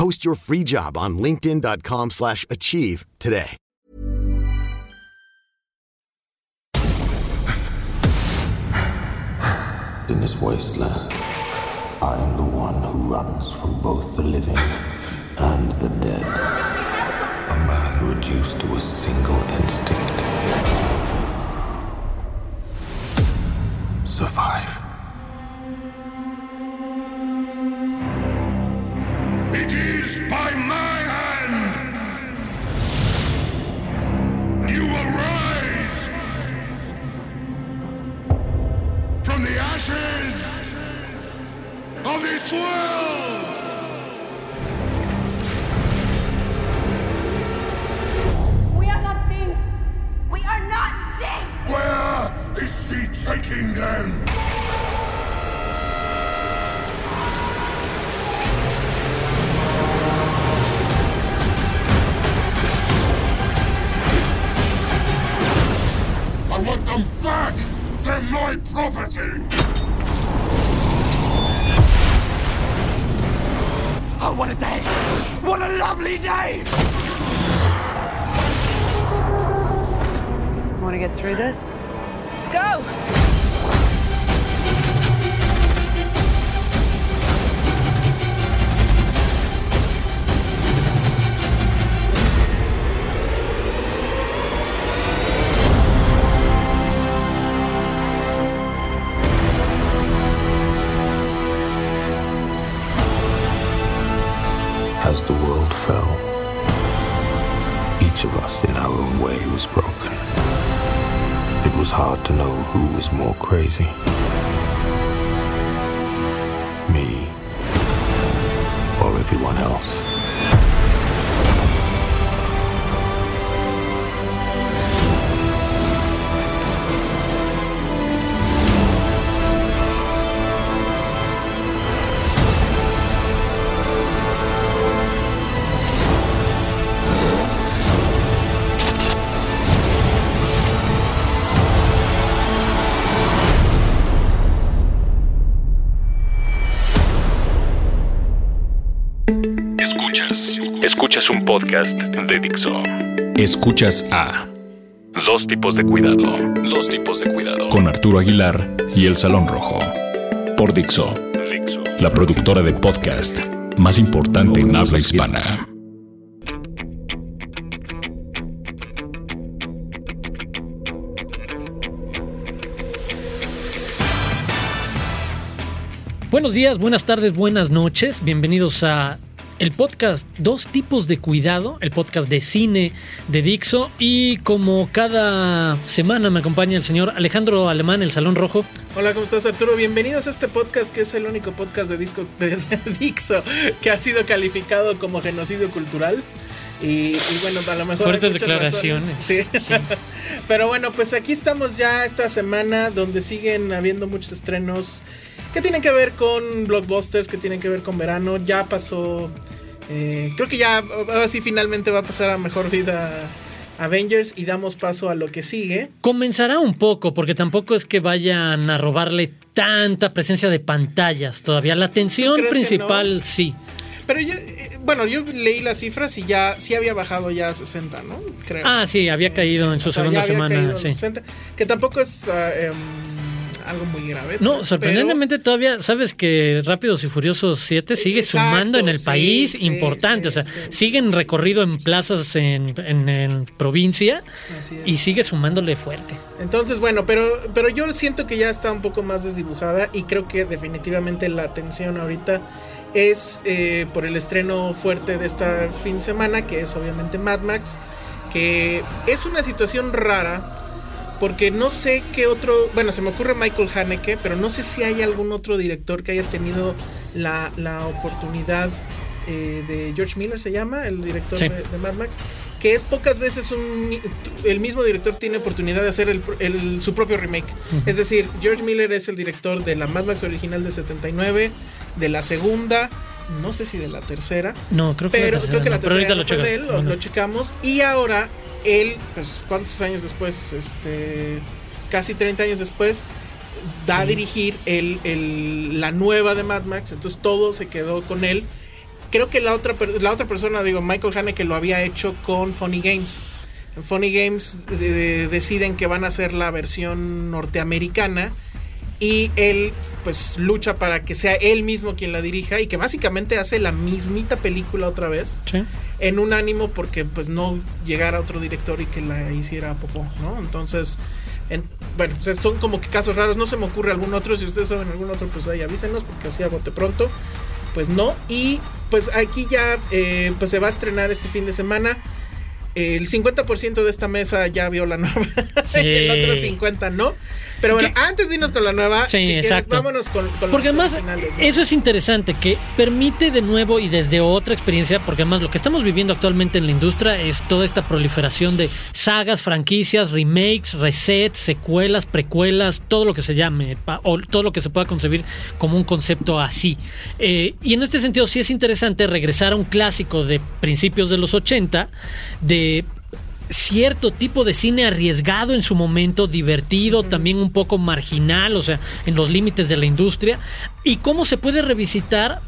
Post your free job on linkedin.com/achieve slash achieve today. In this wasteland, I am the one who runs from both the living and the dead. A man reduced to a single instinct. Survive. It is by my hand! You arise! From the ashes of this world! We are not things. We are not things. Where is she taking them? I want them back! They're my property! Oh, what a day! What a lovely day! Want to get through this? Let's go. Way was broken. It was hard to know who was more crazy. Escuchas. Un podcast de Dixo. Escuchas a Dos tipos de cuidado. Dos tipos de cuidado. Con Arturo Aguilar y El Salón Rojo. Por Dixo. La productora de podcast más importante en habla hispana. Buenos días, buenas tardes, buenas noches. Bienvenidos a el podcast Dos tipos de cuidado, el podcast de cine de Dixo y como cada semana me acompaña el señor Alejandro Alemán, el Salón Rojo. Hola, ¿cómo estás Arturo? Bienvenidos a este podcast que es el único podcast de, disco, de, de Dixo que ha sido calificado como genocidio cultural. Y, y bueno, a lo mejor. Fuertes declaraciones. razones. Sí. Pero bueno, pues aquí estamos ya esta semana donde siguen habiendo muchos estrenos que tienen que ver con blockbusters, que tienen que ver con verano. Ya pasó. Eh, creo que ya, ahora sí, finalmente va a pasar a mejor vida Avengers y damos paso a lo que sigue. Comenzará un poco, porque tampoco es que vayan a robarle tanta presencia de pantallas todavía. La atención principal, no? sí. Pero yo, eh, bueno, yo leí las cifras y ya sí había bajado ya a 60, ¿no? Creo. Ah, sí, había caído en su O sea, segunda semana. Sí. 60, que tampoco es em, algo muy grave. No, sorprendentemente todavía, sabes que Rápidos y Furiosos 7 sigue sumando en el país importante, o sea, siguen recorrido en plazas en, en, provincia y sigue sumándole fuerte. Entonces, bueno, pero, pero yo siento que ya está un poco más desdibujada y creo que definitivamente la atención ahorita es eh, por el estreno fuerte de esta fin de semana, que es obviamente Mad Max, que es una situación rara porque no sé qué otro, bueno, se me ocurre Michael Haneke, pero no sé si hay algún otro director que haya tenido la, oportunidad eh, de George Miller, se llama, el director de, Mad Max, que es pocas veces un, el mismo director tiene oportunidad de hacer el, su propio remake. Es decir, George Miller es el director de la Mad Max original de 79, de la segunda, no sé si de la tercera. No, creo que pero, la creo que la tercera lo, de él, lo, checamos. Y ahora él, pues, ¿cuántos años después? Este, casi 30 años después, da a dirigir el, la nueva de Mad Max. Entonces todo se quedó con él. Creo que la otra, la otra persona, digo, Michael Haneke lo había hecho con Funny Games. En Funny Games deciden que van a hacer la versión norteamericana y él pues lucha para que sea él mismo quien la dirija y que básicamente hace la mismita película otra vez en un ánimo porque pues no llegara otro director y que la hiciera poco, ¿no? Entonces, bueno, pues son como que casos raros, no se me ocurre algún otro, si ustedes saben algún otro pues ahí avísenos porque así a bote pronto, pues no, y pues aquí ya eh, pues se va a estrenar este fin de semana el 50% de esta mesa ya vio la nueva y el otro 50 no. Pero bueno, antes de irnos con la nueva, sí, exacto. vámonos con, Porque además, eso es interesante, que permite de nuevo y desde otra experiencia, porque además lo que estamos viviendo actualmente en la industria es toda esta proliferación de sagas, franquicias, remakes, resets, secuelas, precuelas, todo lo que se llame, o todo lo que se pueda concebir como un concepto así. Eh, y en este sentido sí es interesante regresar a un clásico de principios de los 80, de cierto tipo de cine arriesgado en su momento, divertido, también un poco marginal, o sea, en los límites de la industria, y cómo se puede revisitar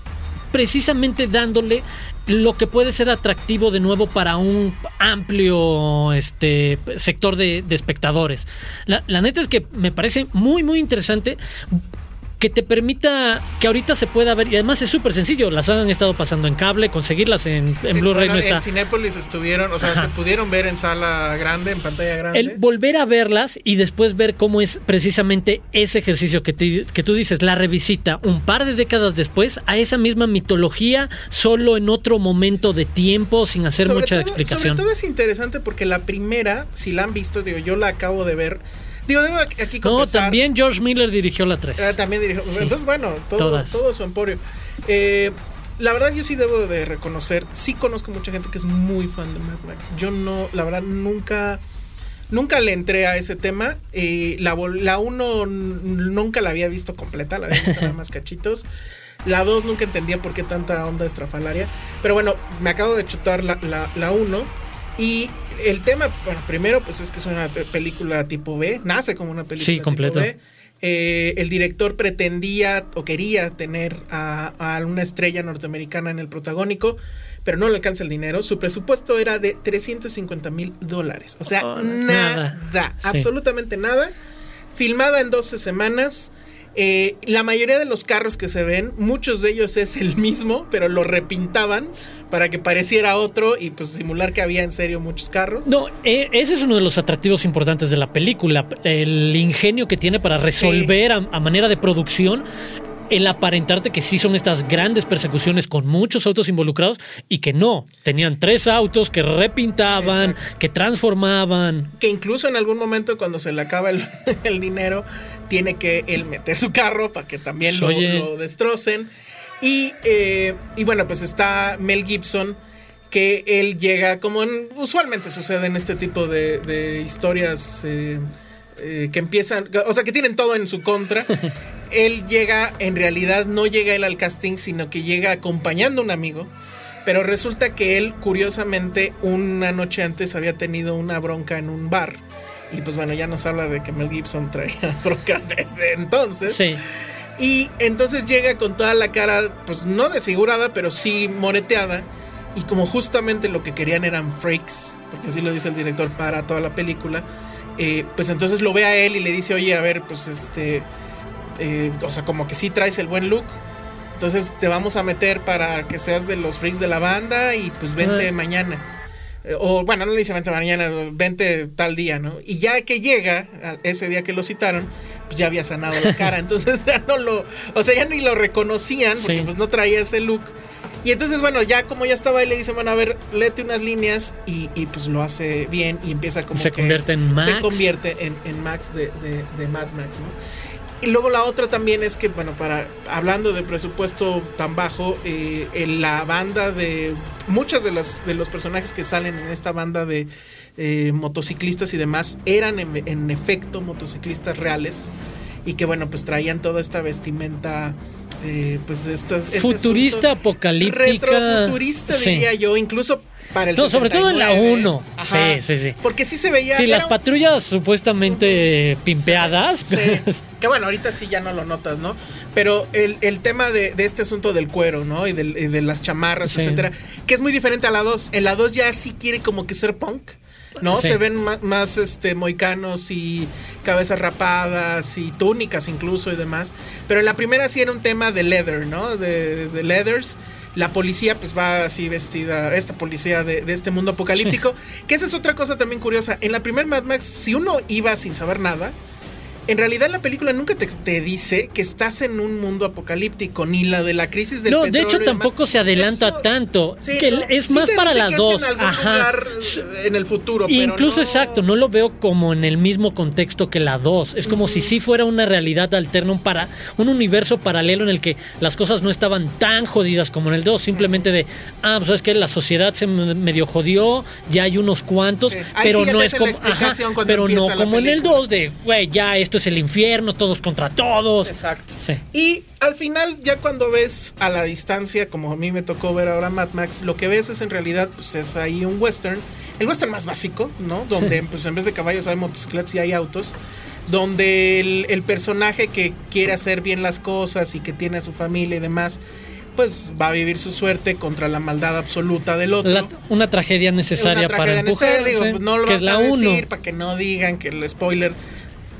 precisamente dándole lo que puede ser atractivo de nuevo para un amplio este, sector de, espectadores. La, la, neta es que me parece muy, muy interesante que te permita que ahorita se pueda ver, y además es súper sencillo, las han estado pasando en cable, conseguirlas en, en Blu-ray no está. En Cinépolis estuvieron, o sea, se pudieron ver en sala grande, en pantalla grande. El volver a verlas y después ver cómo es precisamente ese ejercicio que, que tú dices, la revisita un par de décadas después a esa misma mitología, solo en otro momento de tiempo, sin hacer mucha explicación. Sobre todo es interesante porque la primera, si la han visto, digo, yo la acabo de ver Digo, aquí No, también George Miller dirigió la 3. Ah, también dirigió. Entonces, bueno, todo, todo su emporio. Eh, la verdad, yo sí debo de reconocer, sí conozco mucha gente que es muy fan de Mad Max. Yo no, la verdad, nunca. Nunca le entré a ese tema. Eh, la, la 1 nunca la había visto completa, la había visto nada más cachitos. La 2 nunca entendía por qué tanta onda estrafalaria. Pero bueno, me acabo de chutar la 1. La, y el tema, bueno, primero, pues es que es una película tipo B, nace como una película tipo B. Eh, el director pretendía o quería tener a, una estrella norteamericana en el protagónico, pero no le alcanza el dinero. Su presupuesto era de 350 mil dólares. O sea, oh, nada, absolutamente nada. Filmada en 12 semanas. Eh, la mayoría de los carros que se ven, muchos de ellos es el mismo, pero lo repintaban para que pareciera otro y pues simular que había en serio muchos carros. No, eh, ese es uno de los atractivos importantes de la película, el ingenio que tiene para resolver a, manera de producción el aparentarte que sí son estas grandes persecuciones con muchos autos involucrados y que no, tenían tres autos que repintaban, que transformaban. Que incluso en algún momento cuando se le acaba el, el dinero, tiene que él meter su carro para que también lo, destrocen. Y, eh, y, bueno, pues está Mel Gibson, que él llega, como usualmente sucede en este tipo de, historias eh, eh, que empiezan, o sea, que tienen todo en su contra. él llega, en realidad no llega él al casting, sino que llega acompañando a un amigo. Pero resulta que él, curiosamente, una noche antes había tenido una bronca en un bar y pues bueno, ya nos habla de que Mel Gibson traía broncas desde entonces. Sí. Y entonces llega con toda la cara, pues no desfigurada, pero sí moreteada. Y como justamente lo que querían eran freaks, porque así lo dice el director para toda la película, eh, pues entonces lo ve a él y le dice, oye, a ver, pues este, eh, o sea, como que sí traes el buen look. Entonces te vamos a meter para que seas de los freaks de la banda y pues vente mañana. Eh, o bueno, no le dice vente mañana, vente tal día, ¿no? Y ya que llega, ese día que lo citaron, pues ya había sanado la cara. Entonces ya no lo, o sea, ya ni lo reconocían porque pues no traía ese look. Y entonces, bueno, ya como ya estaba ahí, le dicen, bueno, a ver, léete unas líneas y, pues lo hace bien y empieza como se convierte en Max. Se convierte en, Max de, de, Mad Max, ¿no? Y luego la otra también es que, bueno, para hablando de presupuesto tan bajo, eh, en la banda de muchos de los, de los personajes que salen en esta banda de eh, motociclistas y demás eran en, en efecto motociclistas reales y que, bueno, pues traían toda esta vestimenta eh, pues estas, este futurista apocalíptica. futurista diría yo incluso para el sobre todo en la 1 sí sí sí. Porque sí se veía sí las patrullas supuestamente pimpeadas. Que bueno ahorita sí ya no lo notas no pero el, el tema de, de, este asunto del cuero no y, de las chamarras etcétera que es muy diferente a la 2 en la 2 ya sí quiere como que ser punk ¿no? Se ven más, este, moicanos y cabezas rapadas y túnicas incluso y demás. Pero en la primera sí era un tema de leather, ¿no? De, de leathers. La policía pues va así vestida, esta policía de, este mundo apocalíptico. Que esa es otra cosa también curiosa. En la primera Mad Max, si uno iba sin saber nada, en realidad la película nunca te, dice que estás en un mundo apocalíptico, ni la de la crisis del No, de hecho tampoco se adelanta tanto. que es más para las dos. En Ajá. en el futuro. Incluso exacto, no lo veo como en el mismo contexto que la 2. Es como si sí fuera una realidad alterna, un, para, un universo paralelo en el que las cosas no estaban tan jodidas como en el 2. Simplemente de, ah, pues es que la sociedad se medio jodió, ya hay unos cuantos, pero no es como. pero no como en el 2 de, güey, ya es esto es el infierno, todos contra todos. Exacto. Y al final, ya cuando ves a la distancia, como a mí me tocó ver ahora Mad Max, lo que ves es en realidad, pues es ahí un western, el western más básico, ¿no? Donde pues en vez de caballos hay motocicletas y hay autos donde el, personaje que quiere hacer bien las cosas y que tiene a su familia y demás, pues va a vivir su suerte contra la maldad absoluta del otro. una tragedia necesaria para empujar, pues, no lo vas a decir para que no digan que el spoiler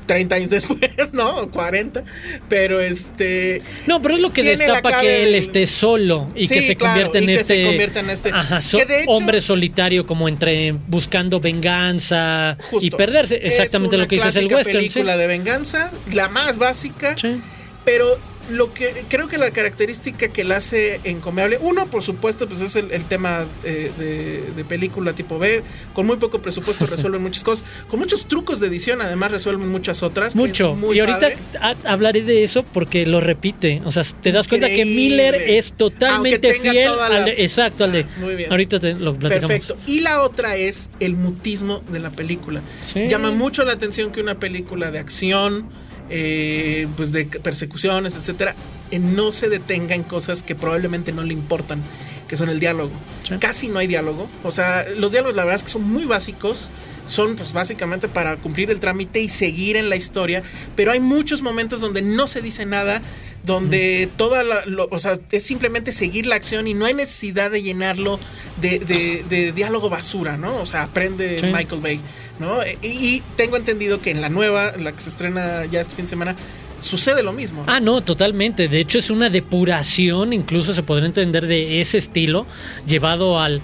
30 años después, ¿no? 40. Pero este. No, pero es lo que destapa que él esté solo y que se convierta en, este, en este. Ajá, hombre solitario, como entre buscando venganza y perderse. Exactamente lo que dices el western. película de venganza, la más básica. Sí. Pero lo que creo que la característica que la hace encomiable, uno, por supuesto, pues es el, tema eh, de, película tipo B, con muy poco presupuesto resuelven muchas cosas, con muchos trucos de edición, además resuelven muchas otras. Mucho. y ahorita hablaré de eso porque lo repite, o sea, te das cuenta que Miller es totalmente fiel al exacto, al de... Muy bien. Ahorita te lo platicamos. Perfecto. Y la otra es el mutismo de la película. Llama mucho la atención que una película de acción eh, pues de persecuciones, etcétera, eh, no se detenga en cosas que probablemente no le importan, que son el diálogo. Casi no hay diálogo. O sea, los diálogos la verdad es que son muy básicos. Son pues básicamente para cumplir el trámite y seguir en la historia. Pero hay muchos momentos donde no se dice nada donde toda la, o sea, es simplemente seguir la acción y no hay necesidad de llenarlo de, de, diálogo basura, ¿no? O sea, aprende Michael Bay, ¿no? Y, tengo entendido que en la nueva, la que se estrena ya este fin de semana, sucede lo mismo. Ah, no, totalmente. De hecho, es una depuración, incluso se podría entender de ese estilo, llevado al,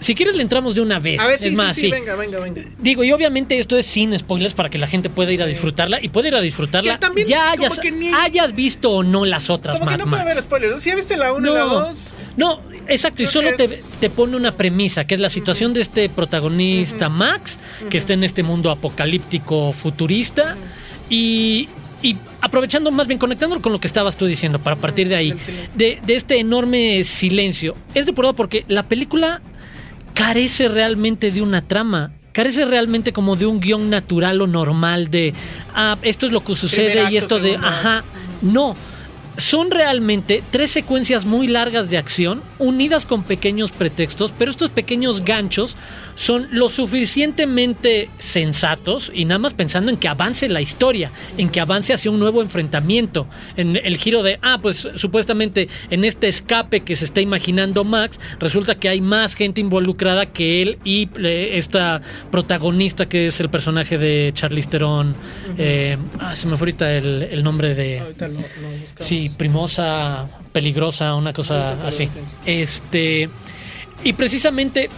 si quieres le entramos de una vez. A ver, sí, es más, sí, venga, venga, venga. Digo, y obviamente esto es sin spoilers para que la gente pueda ir a disfrutarla y puede ir a disfrutarla. ya hayas, hayas, visto o no las otras como que no puede haber spoilers. ¿Sí viste la 1 y la 2? No, exacto. y solo te, te, pone una premisa, que es la situación de este protagonista Max, que está en este mundo apocalíptico futurista. Y, y aprovechando más bien, conectándolo con lo que estabas tú diciendo, para partir de ahí, de, de, este enorme silencio. Es depurado porque la película carece realmente de una trama. Carece realmente como de un guion natural o normal de, ah, esto es lo que sucede y esto de, ajá, no. Son realmente tres secuencias muy largas de acción, unidas con pequeños pretextos, pero estos pequeños ganchos son lo suficientemente sensatos y nada más pensando en que avance la historia, en que avance hacia un nuevo enfrentamiento, en el giro de, ah, pues supuestamente en este escape que se está imaginando Max, resulta que hay más gente involucrada que él y eh, esta protagonista que es el personaje de Charlize Theron. Eh, ah, se me fue ahorita el, nombre de... sí, primosa, peligrosa, una cosa así. Este... Y precisamente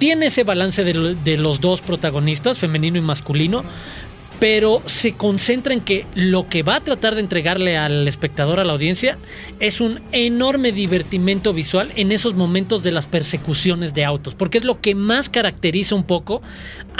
tiene ese balance de, los dos protagonistas, femenino y masculino, pero se concentra en que lo que va a tratar de entregarle al espectador, a la audiencia, es un enorme divertimento visual en esos momentos de las persecuciones de autos, porque es lo que más caracteriza un poco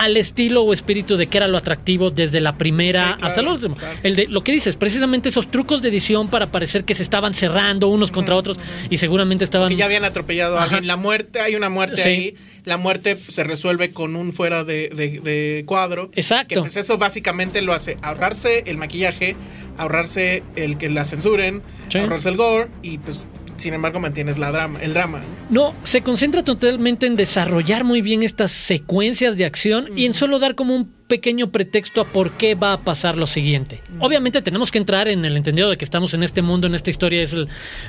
al estilo o espíritu de que era lo atractivo desde la primera hasta el último. El de lo que dices, precisamente esos trucos de edición para parecer que se estaban cerrando unos contra otros y seguramente estaban... Que ya habían atropellado a alguien. La muerte, hay una muerte ahí la muerte se resuelve con un fuera de, cuadro. Exacto. Que pues eso básicamente lo hace ahorrarse el maquillaje, ahorrarse el que la censuren, ahorrarse el gore y pues sin embargo mantienes la drama, el drama. No, se concentra totalmente en desarrollar muy bien estas secuencias de acción y en solo dar como un pequeño pretexto a por qué va a pasar lo siguiente. Obviamente tenemos que entrar en el entendido de que estamos en este mundo, en esta historia, es el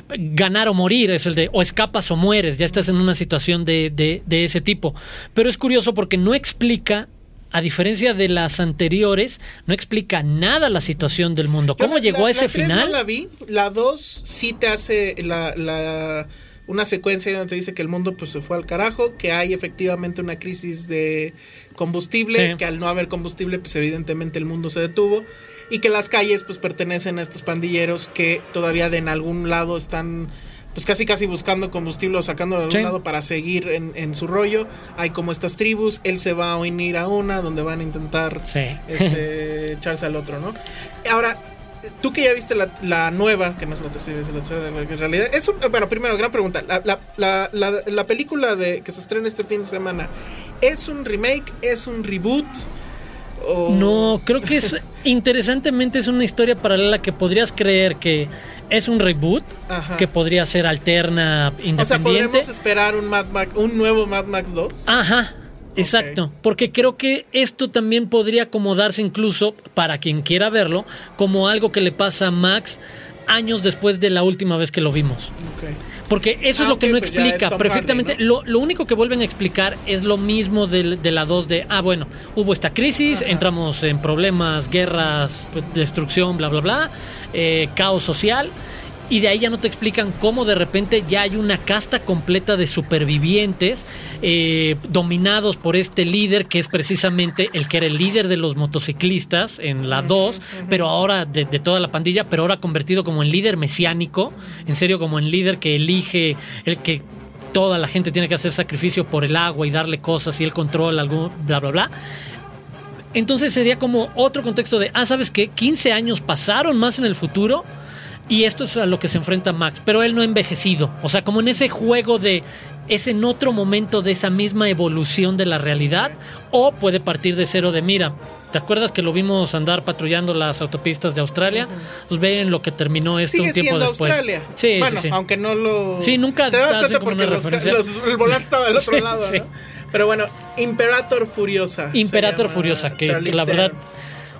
ganar o morir, es el de o escapas o mueres, ya estás en una situación de, de ese tipo. Pero es curioso porque no explica a diferencia de las anteriores, no explica nada la situación del mundo. ¿Cómo llegó a ese final? No la vi. La 2 sí te hace la, una secuencia donde te dice que el mundo pues, se fue al carajo, que hay efectivamente una crisis de combustible, que al no haber combustible, pues evidentemente el mundo se detuvo. Y que las calles pues pertenecen a estos pandilleros que todavía de en algún lado están pues casi casi buscando combustible o sacándolo de algún lado para seguir en, su rollo. Hay como estas tribus, él se va a unir a una donde van a intentar este, echarse al otro, ¿no? Ahora, tú que ya viste la, nueva, que no es la tercera, es la tercera, en realidad es un, bueno, primero, gran pregunta, la, película de que se estrena este fin de semana, ¿es un remake? ¿Es un reboot? No, creo que es interesantemente es una historia paralela que podrías creer que es un reboot que podría ser alterna, independiente. O sea, podemos esperar un Mad Max, un nuevo Mad Max 2. Ajá. Exacto, porque creo que esto también podría acomodarse incluso para quien quiera verlo como algo que le pasa a Max años después de la última vez que lo vimos. Porque eso es lo ah, que no pues explica perfectamente. lo, único que vuelven a explicar es lo mismo de, la 2 de, ah, bueno, hubo esta crisis, entramos en problemas, guerras, pues, destrucción, bla, bla, bla, eh, caos social y de ahí ya no te explican cómo de repente ya hay una casta completa de supervivientes eh, dominados por este líder que es precisamente el que era el líder de los motociclistas en la 2, pero ahora de, toda la pandilla, pero ahora convertido como en líder mesiánico, en serio como en líder que elige, el que toda la gente tiene que hacer sacrificio por el agua y darle cosas y el control, algún bla, bla, bla. Entonces sería como otro contexto de, ah, ¿sabes qué? 15 años pasaron más en el futuro y esto es a lo que se enfrenta Max, pero él no ha envejecido. O sea, como en ese juego de es en otro momento de esa misma evolución de la realidad o puede partir de cero de mira. ¿Te acuerdas que lo vimos andar patrullando las autopistas de Australia? Pues ven lo que terminó esto un tiempo después. Australia. Sí, bueno, sí, aunque no lo Sí, nunca te das cuenta porque los, el volante estaba del otro lado, ¿no? Pero bueno, Imperator Furiosa. Imperator Furiosa, que la verdad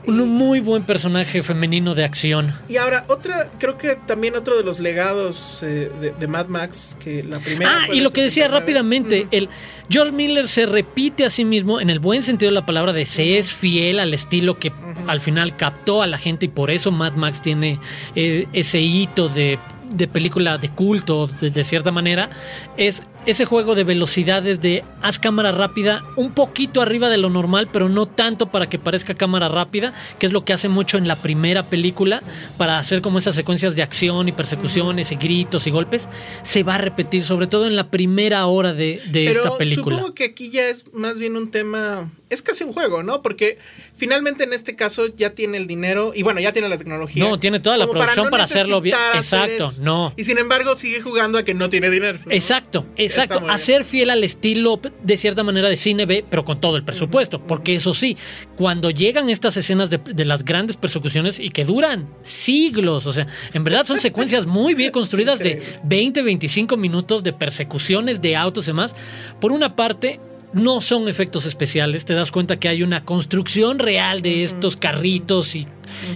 un muy buen personaje femenino de acción. Y ahora, otra, creo que también otro de los legados eh, de, Mad Max, que la primera. Ah, y lo que decía rápidamente, el George Miller se repite a sí mismo en el buen sentido de la palabra de se es fiel al estilo que al final captó a la gente y por eso Mad Max tiene eh, ese hito de de película de culto, de, cierta manera, es ese juego de velocidades de haz cámara rápida un poquito arriba de lo normal, pero no tanto para que parezca cámara rápida, que es lo que hace mucho en la primera película, para hacer como esas secuencias de acción y persecuciones y gritos y golpes, se va a repetir, sobre todo en la primera hora de, esta película. Supongo que aquí ya es más bien un tema, es casi un juego, ¿no? Porque finalmente en este caso ya tiene el dinero y bueno, ya tiene la tecnología. No, tiene toda la producción para, hacerlo bien. Exacto, no. Y sin embargo sigue jugando a que no tiene dinero. Exacto, exacto, hacer fiel al estilo de cierta manera de cine B, pero con todo el presupuesto. Porque eso sí, cuando llegan estas escenas de, de, las grandes persecuciones y que duran siglos, o sea, en verdad son secuencias muy bien construidas de 20, 25 minutos de persecuciones de autos y demás. Por una parte, no son efectos especiales, te das cuenta que hay una construcción real de estos carritos y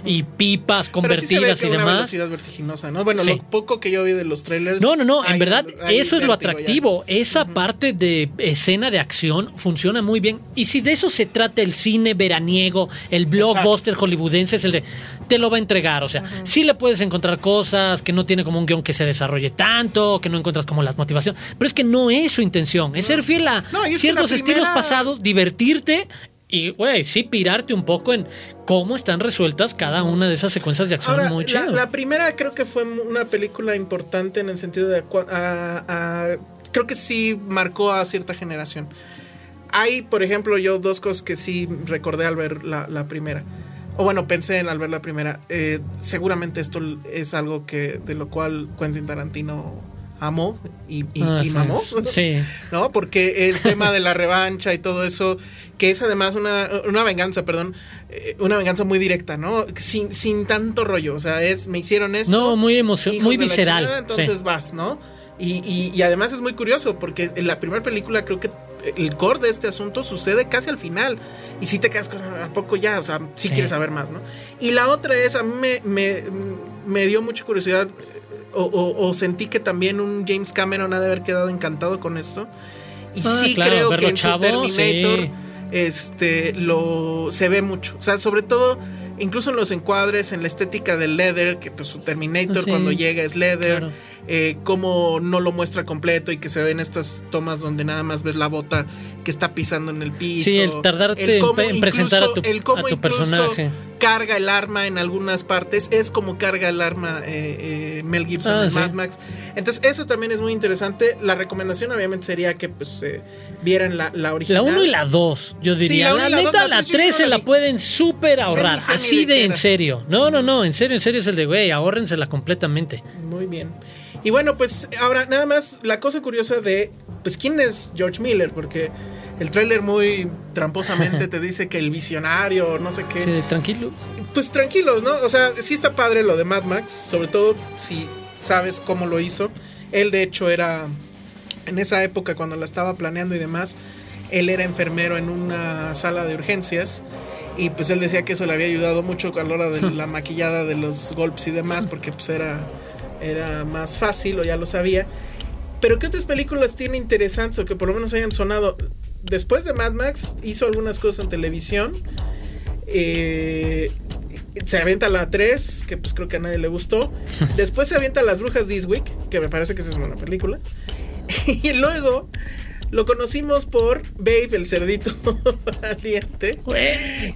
y pipas convertidas y demás. Una vertiginosa, ¿no? Bueno, lo poco que yo vi de los trailers. No, no, no, en verdad eso es lo atractivo. Esa parte de escena de acción funciona muy bien. Y si de eso se trata el cine veraniego, el blockbuster hollywoodense, es el de te lo va a entregar. O sea, sí le puedes encontrar cosas que no tiene como un guion que se desarrolle tanto, que no encuentras como las motivaciones. Pero es que no es su intención. Es ser fiel a ciertos estilos pasados, divertirte y, güey, sí, pirarte un poco en cómo están resueltas cada una de esas secuencias de acción muy chido. La, primera creo que fue una película importante en el sentido de. creo que sí marcó a cierta generación. Hay, por ejemplo, yo dos cosas que sí recordé al ver la, primera. O bueno, pensé en al ver la primera. Eh, seguramente esto es algo que de lo cual Quentin Tarantino amó y, ah, mamó. Sí. ¿No? Porque el tema de la revancha y todo eso, que es además una, una venganza, perdón, eh, una venganza muy directa, ¿no? Sin, sin tanto rollo. O sea, es, me hicieron esto. No, muy emocional, muy visceral. entonces vas, ¿no? Y, y, además es muy curioso porque en la primera película creo que el core de este asunto sucede casi al final. Y si te quedas con a poco ya, o sea, si quieres saber más, ¿no? Y la otra es, a mí me, me, me dio mucha curiosidad o, sentí que también un James Cameron ha de haber quedado encantado con esto. Y ah, sí creo que en su Terminator este, lo, se ve mucho. O sea, sobre todo, incluso en los encuadres, en la estética del leather, que pues su Terminator cuando llega es leather. Eh, cómo no lo muestra completo y que se ven estas tomas donde nada más ves la bota que está pisando en el piso. Sí, el tardarte en presentar a tu, el cómo personaje. Carga el arma en algunas partes, es como carga el arma eh, eh, Mel Gibson ah, en Mad Max. Entonces, eso también es muy interesante. La recomendación, obviamente, sería que pues vieran la, la, original. La 1 y la 2, yo diría. la, neta, la 3 se la, pueden súper ahorrar. Así de, en serio. No, no, no, en serio, en serio es el de, güey, ahórrensela completamente. Muy bien. Y bueno, pues ahora nada más la cosa curiosa de, pues, ¿quién es George Miller? Porque el tráiler muy tramposamente te dice que el visionario, no sé qué. Sí, tranquilo. Pues tranquilos, ¿no? O sea, sí está padre lo de Mad Max, sobre todo si sabes cómo lo hizo. Él de hecho era, en esa época cuando la estaba planeando y demás, él era enfermero en una sala de urgencias. Y pues él decía que eso le había ayudado mucho a la hora de la maquillada de los golpes y demás, porque pues era era más fácil o ya lo sabía. Pero ¿qué otras películas tiene interesantes o que por lo menos hayan sonado? Después de Mad Max hizo algunas cosas en televisión. Eh, se avienta la 3, que pues creo que a nadie le gustó. Después se avienta Las Brujas This Week, que me parece que esa es una película. y luego lo conocimos por Babe, el cerdito valiente.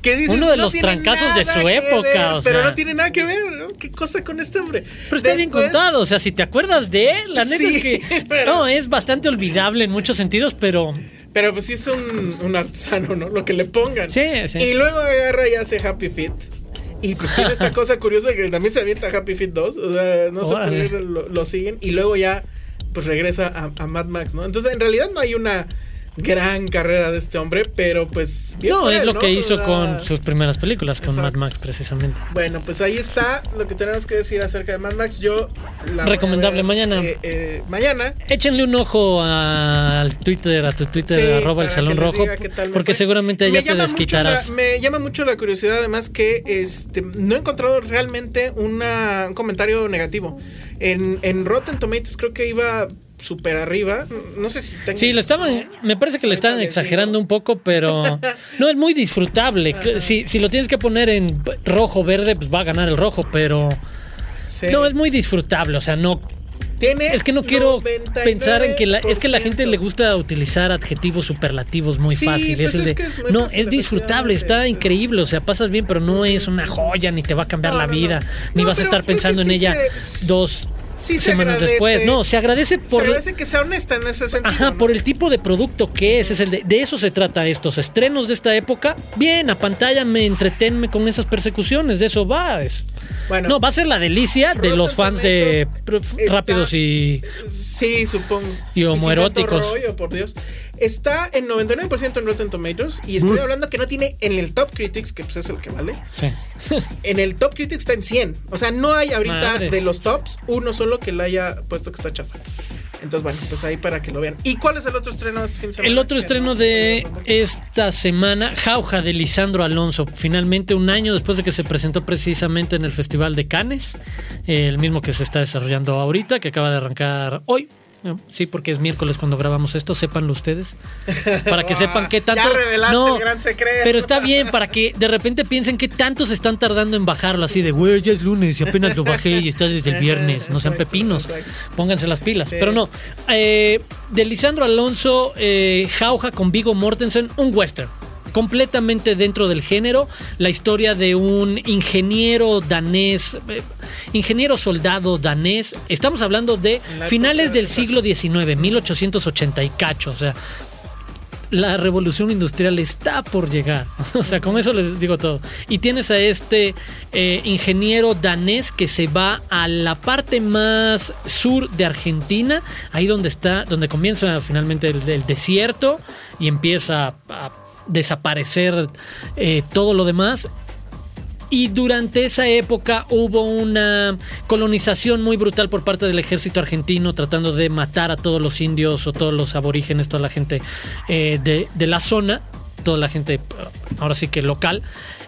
que uno de los trancazos de su época. pero no tiene nada que ver, ¿no? ¿Qué cosa con este hombre? Pero está bien contado, o sea, si te acuerdas de él, la neta es que. No, es bastante olvidable en muchos sentidos, pero. Pero pues sí es un, un artesano, ¿no? Lo que le pongan. Sí, sí. Y luego agarra y hace Happy Feet. Y pues tiene esta cosa curiosa que también se avienta Happy Feet 2. O sea, no sé por qué lo siguen. Y luego ya pues regresa a, Mad Max, ¿no? Entonces en realidad no hay una gran carrera de este hombre, pero pues... no, es lo que hizo con sus primeras películas, con Mad Max precisamente. Bueno, pues ahí está lo que tenemos que decir acerca de Mad Max. Yo... La Recomendable mañana. Eh, eh, mañana. Échenle un ojo al Twitter, a tu Twitter, arroba el Salón Rojo, porque seguramente ya te desquitarás. me llama mucho la curiosidad además que este, no he encontrado realmente una, un comentario negativo. En, en Rotten Tomatoes creo que iba súper arriba. No sé si Sí, lo estaban, me parece que le están exagerando un poco, pero no es muy disfrutable. Si, si, lo tienes que poner en rojo verde, pues va a ganar el rojo, pero no es muy disfrutable, o sea, no tiene es que no quiero pensar en que la, es que la gente le gusta utilizar adjetivos superlativos muy fácil. es pues de, no, es disfrutable, está increíble, o sea, pasas bien, pero no es una joya, ni te va a cambiar la vida, ni vas a estar pensando en ella dos semanas después. No, se agradece por. Se agradece que sea honesta en ese sentido. Ajá, por el tipo de producto que es. es el de, de, eso se trata estos estrenos de esta época. Bien, a pantalla me entretenme con esas persecuciones. De eso va. Es, Bueno, no, va a ser la delicia de los fans de rápidos y. Sí, supongo. Y homoeróticos. por Dios. Está en 99% en Rotten Tomatoes y estoy hablando que no tiene en el Top Critics, que pues es el que vale. Sí. en el Top Critics está en 100. O sea, no hay ahorita de los tops uno solo que le haya puesto que está chafa. Entonces, bueno, pues ahí para que lo vean. ¿Y cuál es el otro estreno de este fin de semana? El otro estreno de esta semana, Jauja de Lisandro Alonso. Finalmente, un año después de que se presentó precisamente en el Festival de Cannes, el mismo que se está desarrollando ahorita, que acaba de arrancar hoy. Sí, porque es miércoles cuando grabamos esto, sépanlo ustedes. Para que sepan qué tanto. Ya no, el gran secreto. Pero está bien, para que de repente piensen que tanto se están tardando en bajarlo, así de, güey, ya es lunes y apenas lo bajé y está desde el viernes. No sean pepinos. Pónganse las pilas. Pero no. Eh, de Lisandro Alonso, eh, Jauja con Vigo Mortensen, un western completamente dentro del género, la historia de un ingeniero danés, eh, ingeniero soldado danés. Estamos hablando de finales del siglo XIX, 1880 y cacho, o sea, la revolución industrial está por llegar. O sea, con eso les digo todo. Y tienes a este eh, ingeniero danés que se va a la parte más sur de Argentina, ahí donde está, donde comienza finalmente el desierto y empieza a desaparecer eh, todo lo demás. Y durante esa época hubo una colonización muy brutal por parte del ejército argentino tratando de matar a todos los indios o todos los aborígenes, toda la gente eh, de, la zona, toda la gente ahora sí que local.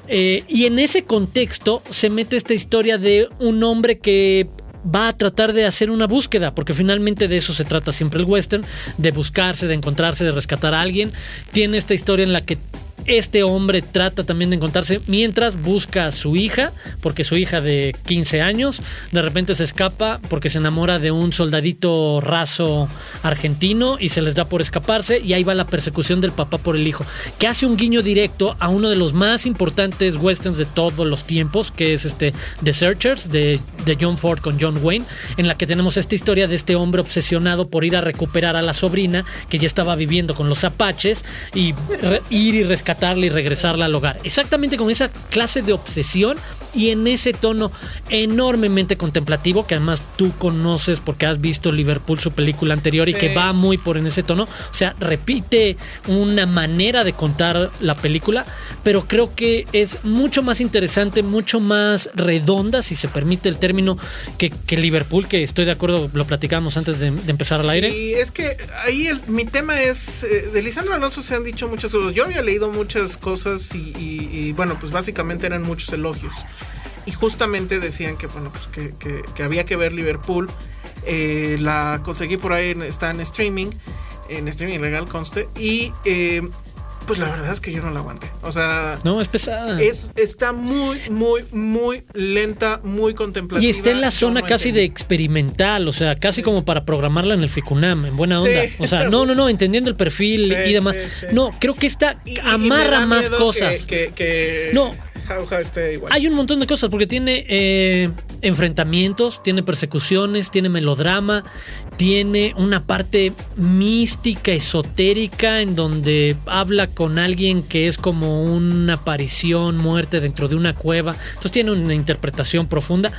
Eh, y en ese contexto se mete esta historia de un hombre que va a tratar de hacer una búsqueda, porque finalmente de eso se trata siempre el western, de buscarse, de encontrarse, de rescatar a alguien. Tiene esta historia en la que este hombre trata también de encontrarse mientras busca a su hija, porque su hija de 15 años de repente se escapa porque se enamora de un soldadito raso argentino y se les da por escaparse y ahí va la persecución del papá por el hijo, que hace un guiño directo a uno de los más importantes westerns de todos los tiempos, que es este The Searchers de, de John Ford con John Wayne, en la que tenemos esta historia de este hombre obsesionado por ir a recuperar a la sobrina que ya estaba viviendo con los apaches y ir y rescatar y regresarla al hogar. Exactamente con esa clase de obsesión y en ese tono enormemente contemplativo que además tú conoces porque has visto Liverpool su película anterior y que va muy por en ese tono. O sea, repite una manera de contar la película, pero creo que es mucho más interesante, mucho más redonda, si se permite el término, que, Liverpool, que estoy de acuerdo, lo platicamos antes de, empezar al aire. Y es que ahí mi tema es, eh, de Lisandro Alonso se han dicho muchas cosas. Yo había leído muchas cosas y bueno, pues básicamente eran muchos elogios y justamente decían que bueno pues que, había que ver Liverpool eh, la conseguí por ahí está en streaming en streaming legal conste y eh, pues la verdad es que yo no la aguanté. O sea. No, es pesada. Es, está muy, muy, muy lenta, muy contemplativa. Y está en la zona casi de experimental, o sea, casi como para programarla en el Ficunam, en buena onda. O sea, no, no, no, entendiendo el perfil y demás. no, creo que esta amarra más cosas. que, no hay un montón de cosas porque tiene eh, enfrentamientos, tiene persecuciones, tiene melodrama, tiene una parte mística, esotérica, en donde habla con alguien que es como una aparición, muerte dentro de una cueva. Entonces tiene una interpretación profunda,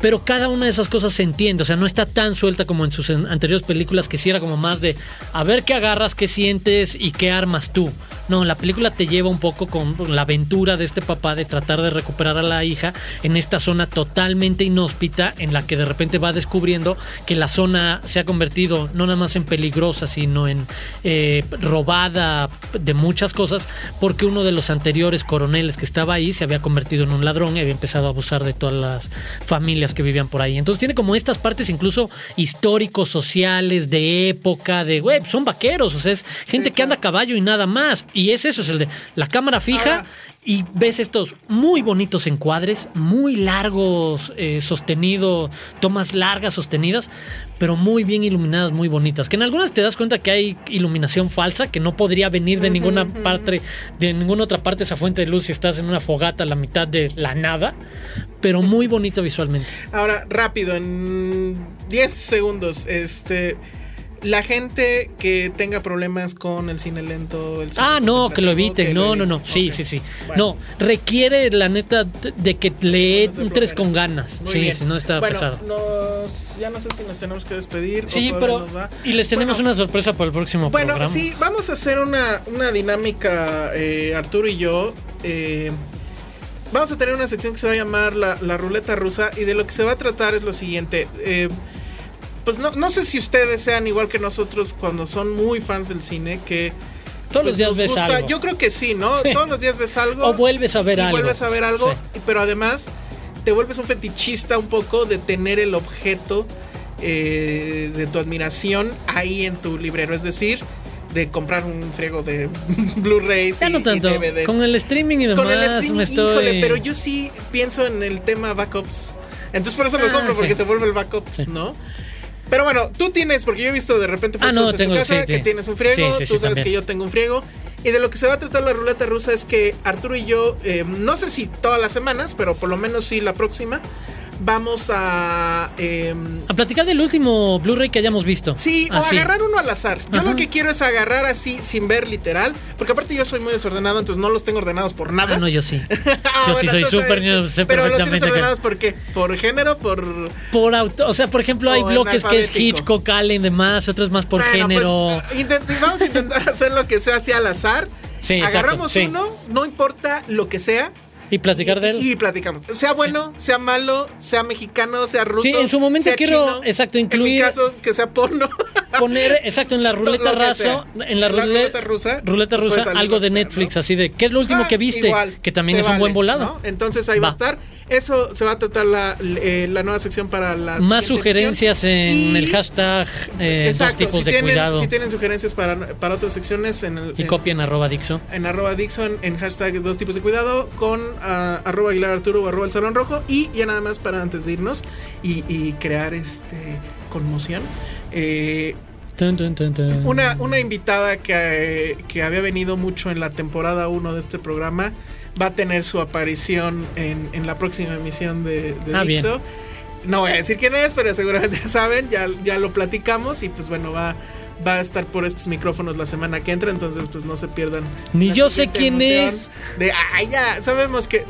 pero cada una de esas cosas se entiende, o sea, no está tan suelta como en sus anteriores películas que sí era como más de a ver qué agarras, qué sientes y qué armas tú. No, la película te lleva un poco con la aventura de este papá de tratar de recuperar a la hija en esta zona totalmente inhóspita en la que de repente va descubriendo que la zona se ha convertido no nada más en peligrosa, sino en eh, robada de muchas cosas porque uno de los anteriores coroneles que estaba ahí se había convertido en un ladrón y había empezado a abusar de todas las familias que vivían por ahí. Entonces tiene como estas partes incluso históricos, sociales, de época, de, güey, son vaqueros, o sea, es gente que anda a caballo y nada más. Y es eso, es el de la cámara fija y ves estos muy bonitos encuadres, muy largos, eh, sostenidos, tomas largas, sostenidas, pero muy bien iluminadas, muy bonitas. Que en algunas te das cuenta que hay iluminación falsa, que no podría venir de ninguna parte, de ninguna otra parte esa fuente de luz si estás en una fogata a la mitad de la nada, pero muy bonito visualmente. Ahora, rápido, en 10 segundos, este la gente que tenga problemas con el cine lento, el Ah, no, que lo eviten. no, no, no. Sí, sí, sí. No, requiere la neta de que le entres con ganas. sí, si no está pesado. ya no sé si nos tenemos que despedir. Sí, pero. Y les tenemos una sorpresa para el próximo bueno, programa. Bueno, sí, vamos a hacer una, una dinámica, eh, Arturo y yo. Eh, vamos a tener una sección que se va a llamar la, la, ruleta rusa. Y de lo que se va a tratar es lo siguiente. Eh, pues no, no sé si ustedes sean igual que nosotros cuando son muy fans del cine, que todos los pues, días ves algo. Yo creo que sí, ¿no? Todos los días ves algo. O vuelves a ver algo. Vuelves a ver algo, pero además te vuelves un fetichista un poco de tener el objeto eh, de tu admiración ahí en tu librero. Es decir, de comprar un friego de Blu-rays y, no tanto. DVDs. Con el streaming y demás. Con el streaming, estoy... híjole, pero yo sí pienso en el tema backups. Entonces por eso lo ah, compro, porque se vuelve el backup, ¿no? Pero bueno, tú tienes, porque yo he visto de repente ah, fotos en tu casa que tienes un friego, tú sabes que yo tengo un friego. Y de lo que se va a tratar la ruleta rusa es que Arturo y yo, eh, no sé si todas las semanas, pero por lo menos sí la próxima, vamos a... Em, a platicar del último Blu-ray que hayamos visto. Sí, o agarrar uno al azar. Yo lo que quiero es agarrar así sin ver literal, porque aparte yo soy muy desordenado, entonces no los tengo ordenados por nada. Ah, no, yo sí. Ah, yo sí soy súper, Pero los tienes ordenados por qué? ¿Por género? ¿Por...? Por auto, o sea, por ejemplo, hay bloques que es Hitchcock, Allen, demás, otros más por género. Pues, vamos a intentar hacer lo que sea así al azar. Sí, Agarramos uno, no importa lo que sea, y platicar de él. Y, platicamos. Sea bueno, sea malo, sea mexicano, sea ruso. Sí, en su momento quiero, exacto, incluir. En mi caso, que sea porno. Poner, exacto, en la ruleta raso, en la, ruleta, rusa. Ruleta rusa, algo de Netflix, así de, ¿qué es lo último ah, que viste? que también es un buen volado. Entonces ahí va. a estar. Eso se va a tratar la, eh, la nueva sección para las. Más sugerencias en el hashtag eh, dos tipos de cuidado. Si tienen sugerencias para, para otras secciones en el. Y copien arroba Dixon. En arroba Dixon en hashtag dos tipos de cuidado con uh, arroba Aguilar Arturo o arroba el Salón Rojo. Y ya nada más para antes de irnos y, y crear este conmoción. Eh, una, una invitada que, que había venido mucho en la temporada 1 de este programa va a tener su aparición en, en la próxima emisión de, de ah, Dixo. No voy a decir quién es, pero seguramente ya saben, ya, ya lo platicamos y pues bueno, va, va a estar por estos micrófonos la semana que entra, entonces pues no se pierdan. Ni yo sé quién es. De, ay, ya, sabemos que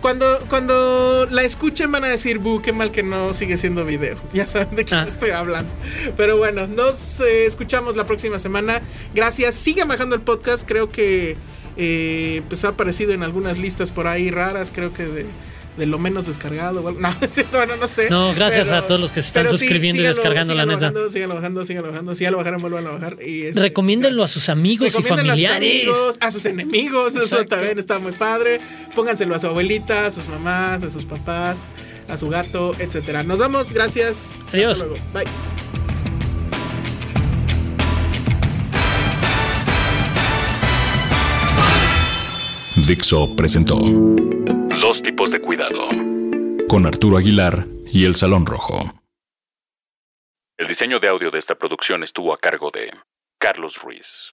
cuando, cuando la escuchen van a decir, bu, qué mal que no sigue siendo video. Ya saben de quién ah. estoy hablando. Pero bueno, nos eh, escuchamos la próxima semana. Gracias, sigan bajando el podcast, creo que eh, pues ha aparecido en algunas listas por ahí raras, creo que de, de lo menos descargado. No, bueno, no sé. No, gracias a todos los que se están suscribiendo y descargando la neta. Síganlo bajando, síganlo bajando. Si ya lo bajaron, vuelvan a bajar. Y este, Recomiéndenlo a sus amigos y familiares. A sus, amigos, a sus enemigos, eso también está muy padre. Pónganselo a su abuelita, a sus mamás, a sus papás, a su gato, etcétera. Nos vamos, gracias. Adiós. Hasta luego. Bye. Dixo presentó Dos tipos de cuidado con Arturo Aguilar y El Salón Rojo. El diseño de audio de esta producción estuvo a cargo de Carlos Ruiz.